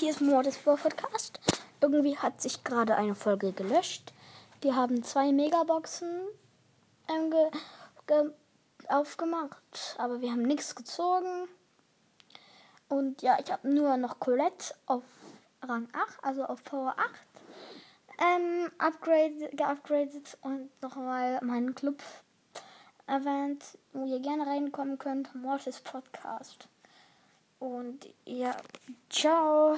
hier ist Mortis Podcast. Irgendwie hat sich gerade eine Folge gelöscht. Wir haben zwei Megaboxen ähm, ge, ge, aufgemacht, aber wir haben nichts gezogen. Und ja, ich habe nur noch Colette auf Rang 8, also auf Power 8, ähm, upgrade, geupgradet und nochmal meinen Club erwähnt, wo ihr gerne reinkommen könnt. Mortis Podcast. Und ja, ciao.